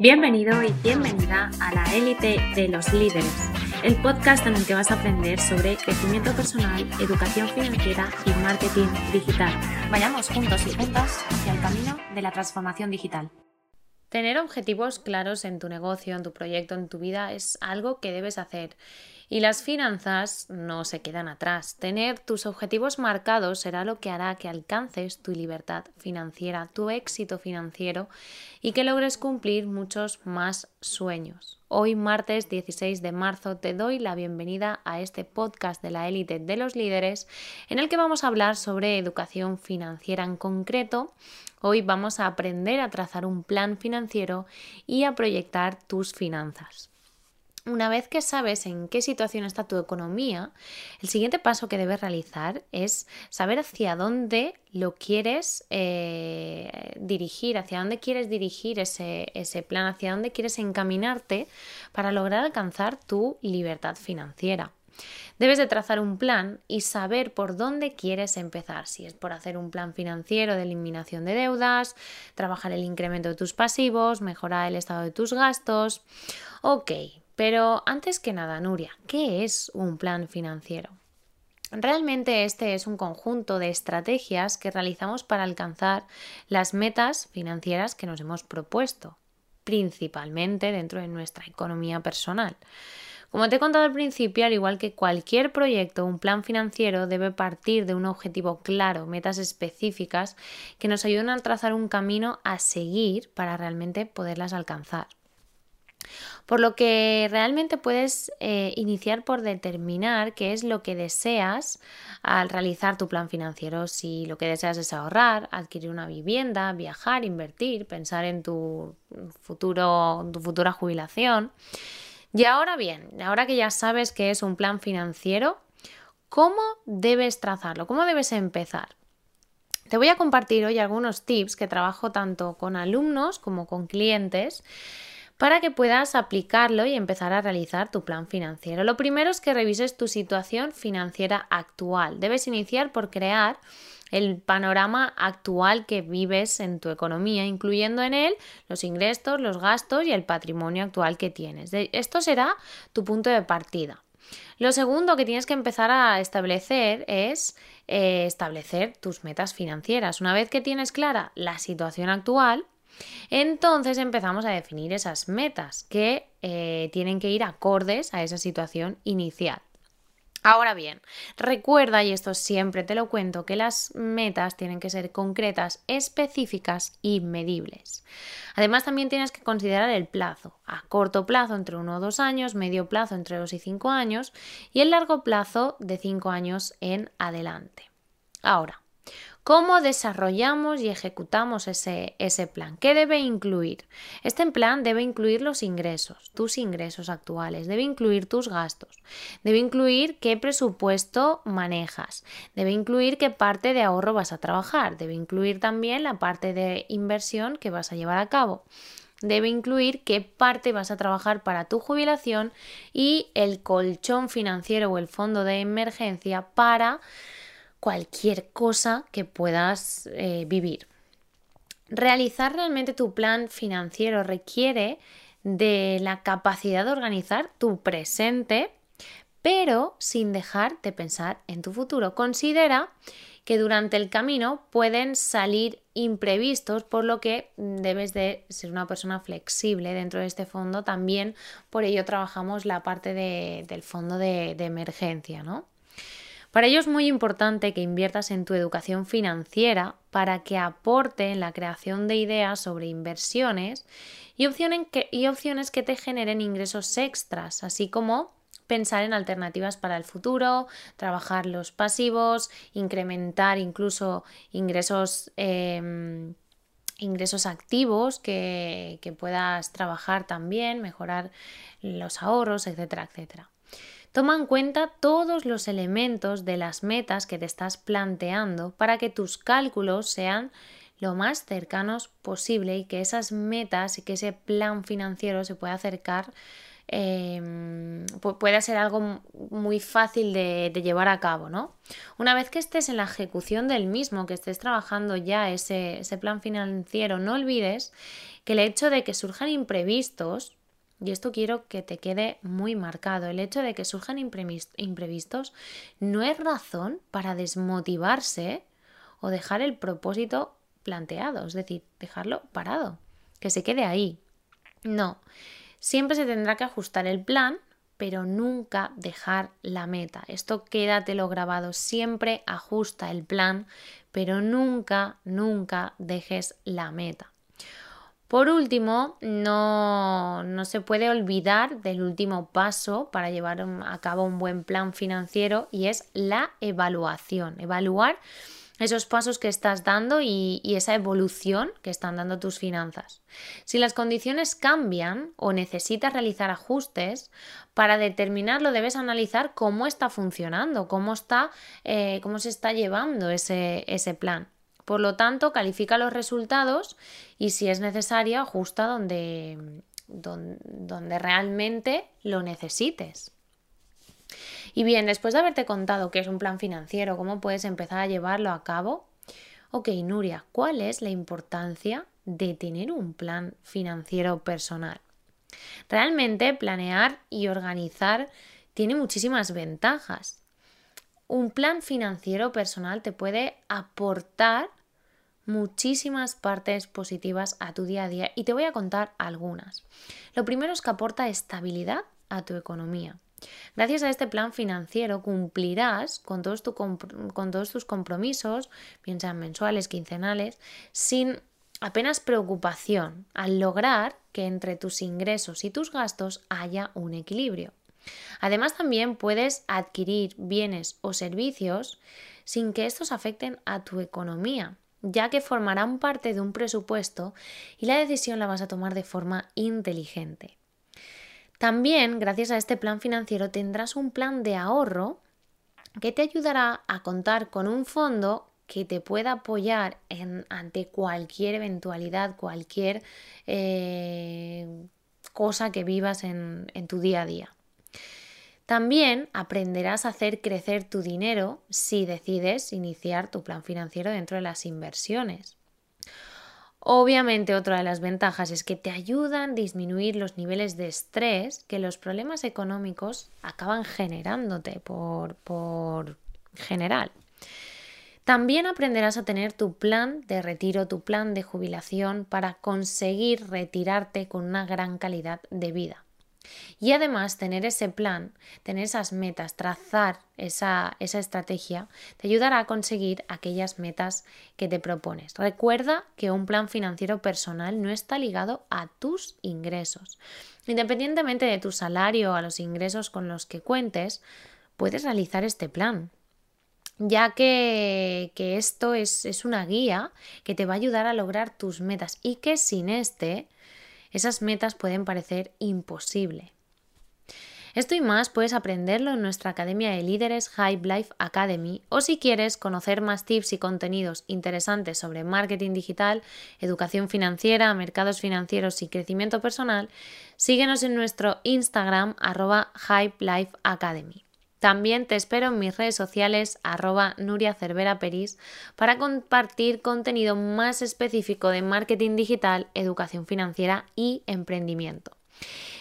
Bienvenido y bienvenida a la élite de los líderes, el podcast en el que vas a aprender sobre crecimiento personal, educación financiera y marketing digital. Vayamos juntos y juntas hacia el camino de la transformación digital. Tener objetivos claros en tu negocio, en tu proyecto, en tu vida es algo que debes hacer y las finanzas no se quedan atrás. Tener tus objetivos marcados será lo que hará que alcances tu libertad financiera, tu éxito financiero y que logres cumplir muchos más sueños. Hoy, martes 16 de marzo, te doy la bienvenida a este podcast de la élite de los líderes en el que vamos a hablar sobre educación financiera en concreto. Hoy vamos a aprender a trazar un plan financiero y a proyectar tus finanzas. Una vez que sabes en qué situación está tu economía, el siguiente paso que debes realizar es saber hacia dónde lo quieres eh, dirigir, hacia dónde quieres dirigir ese, ese plan, hacia dónde quieres encaminarte para lograr alcanzar tu libertad financiera. Debes de trazar un plan y saber por dónde quieres empezar, si es por hacer un plan financiero de eliminación de deudas, trabajar el incremento de tus pasivos, mejorar el estado de tus gastos. Ok, pero antes que nada, Nuria, ¿qué es un plan financiero? Realmente este es un conjunto de estrategias que realizamos para alcanzar las metas financieras que nos hemos propuesto, principalmente dentro de nuestra economía personal. Como te he contado al principio, al igual que cualquier proyecto, un plan financiero debe partir de un objetivo claro, metas específicas que nos ayuden a trazar un camino a seguir para realmente poderlas alcanzar. Por lo que realmente puedes eh, iniciar por determinar qué es lo que deseas al realizar tu plan financiero. Si lo que deseas es ahorrar, adquirir una vivienda, viajar, invertir, pensar en tu futuro, tu futura jubilación. Y ahora bien, ahora que ya sabes qué es un plan financiero, ¿cómo debes trazarlo? ¿Cómo debes empezar? Te voy a compartir hoy algunos tips que trabajo tanto con alumnos como con clientes para que puedas aplicarlo y empezar a realizar tu plan financiero. Lo primero es que revises tu situación financiera actual. Debes iniciar por crear el panorama actual que vives en tu economía, incluyendo en él los ingresos, los gastos y el patrimonio actual que tienes. Esto será tu punto de partida. Lo segundo que tienes que empezar a establecer es eh, establecer tus metas financieras. Una vez que tienes clara la situación actual, entonces empezamos a definir esas metas que eh, tienen que ir acordes a esa situación inicial. Ahora bien, recuerda, y esto siempre te lo cuento, que las metas tienen que ser concretas, específicas y medibles. Además, también tienes que considerar el plazo. A corto plazo entre 1 o 2 años, medio plazo entre 2 y 5 años y el largo plazo de 5 años en adelante. Ahora, ¿Cómo desarrollamos y ejecutamos ese, ese, plan? ¿Qué debe incluir? Este plan debe incluir los ingresos, tus ingresos actuales, debe incluir tus gastos, debe incluir qué presupuesto manejas, debe incluir qué parte de ahorro vas a trabajar, debe incluir también la parte de inversión que vas a llevar a cabo debe incluir qué parte vas a trabajar para tu jubilación y el colchón financiero o el fondo de emergencia para cualquier cosa que puedas eh, vivir. Realizar realmente tu plan financiero requiere de la capacidad de organizar tu presente, pero sin dejar de pensar en tu futuro. Considera que durante el camino pueden salir imprevistos, por lo que debes de ser una persona flexible dentro de este fondo. También por ello trabajamos la parte del fondo de, de emergencia, ¿no? Para ello es muy importante que inviertas en tu educación financiera para que aporte en la creación de ideas sobre inversiones y opciones que, y opciones que te generen ingresos extras, así como pensar en alternativas para el futuro, trabajar los pasivos, incrementar incluso ingresos, em, ingresos activos que, que puedas trabajar también, mejorar los ahorros, etcétera, etcétera. Toma en cuenta todos los elementos de las metas que te estás planteando para que tus cálculos sean lo más cercanos posible y que esas metas y que ese plan financiero se pueda acercar em, pueda ser algo muy fácil de, llevar a cabo, ¿no? Una vez que estés en la ejecución del mismo, que estés trabajando ya ese, ese plan financiero, no olvides que el hecho de que surjan imprevistos, y esto quiero que te quede muy marcado. El hecho de que surjan imprevistos no es razón para desmotivarse o dejar el propósito planteado, es decir, dejarlo parado, que se quede ahí. No, siempre se tendrá que ajustar el plan, pero nunca dejar la meta. Esto quédatelo grabado, siempre ajusta el plan, pero nunca, nunca dejes la meta. Por último, no, no, se puede olvidar del último paso para llevar a cabo un buen plan financiero y es la evaluación. Evaluar esos pasos que estás dando y, esa evolución que están dando tus finanzas. Si las condiciones cambian o necesitas realizar ajustes, para determinarlo debes analizar cómo está funcionando, cómo, está, eh, cómo se está llevando ese, ese plan. Por lo tanto, califica los resultados y si es necesario, ajusta donde, donde, realmente lo necesites. Y bien, después de haberte contado qué es un plan financiero, cómo puedes empezar a llevarlo a cabo, ok, Nuria, ¿cuál es la importancia de tener un plan financiero personal? Realmente planear y organizar tiene muchísimas ventajas. Un plan financiero personal te puede aportar muchísimas partes positivas a tu día a día y te voy a contar algunas. Lo primero es que aporta estabilidad a tu economía. Gracias a este plan financiero cumplirás con todos, con todos tus compromisos, bien sean mensuales, quincenales, sin apenas preocupación al lograr que entre tus ingresos y tus gastos haya un equilibrio. Además también puedes adquirir bienes o servicios sin que estos afecten a tu economía ya que formarán parte de un presupuesto y la decisión la vas a tomar de forma inteligente. También, gracias a este plan financiero, tendrás un plan de ahorro que te ayudará a contar con un fondo que te pueda apoyar en, ante cualquier eventualidad, cualquier eh, cosa que vivas en tu día a día. También aprenderás a hacer crecer tu dinero si decides iniciar tu plan financiero dentro de las inversiones. Obviamente otra de las ventajas es que te ayudan a disminuir los niveles de estrés que los problemas económicos acaban generándote por, por general. También aprenderás a tener tu plan de retiro, tu plan de jubilación para conseguir retirarte con una gran calidad de vida. Y además tener ese plan, tener esas metas, trazar esa, esa estrategia, te ayudará a conseguir aquellas metas que te propones. Recuerda que un plan financiero personal no está ligado a tus ingresos. Independientemente de tu salario o a los ingresos con los que cuentes, puedes realizar este plan ya que, que esto es, es, una guía que te va a ayudar a lograr tus metas y que sin este esas metas pueden parecer imposible. Esto y más puedes aprenderlo en nuestra Academia de Líderes Hype Life Academy o si quieres conocer más tips y contenidos interesantes sobre marketing digital, educación financiera, mercados financieros y crecimiento personal, síguenos en nuestro Instagram arroba Hype Life Academy. También te espero en mis redes sociales arroba Nuria Cervera Peris para compartir contenido más específico de marketing digital, educación financiera y emprendimiento.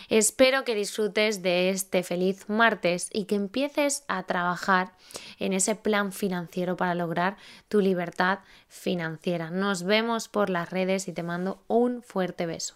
Espero que disfrutes de este feliz martes y que empieces a trabajar en ese plan financiero para lograr tu libertad financiera. Nos vemos por las redes y te mando un fuerte beso.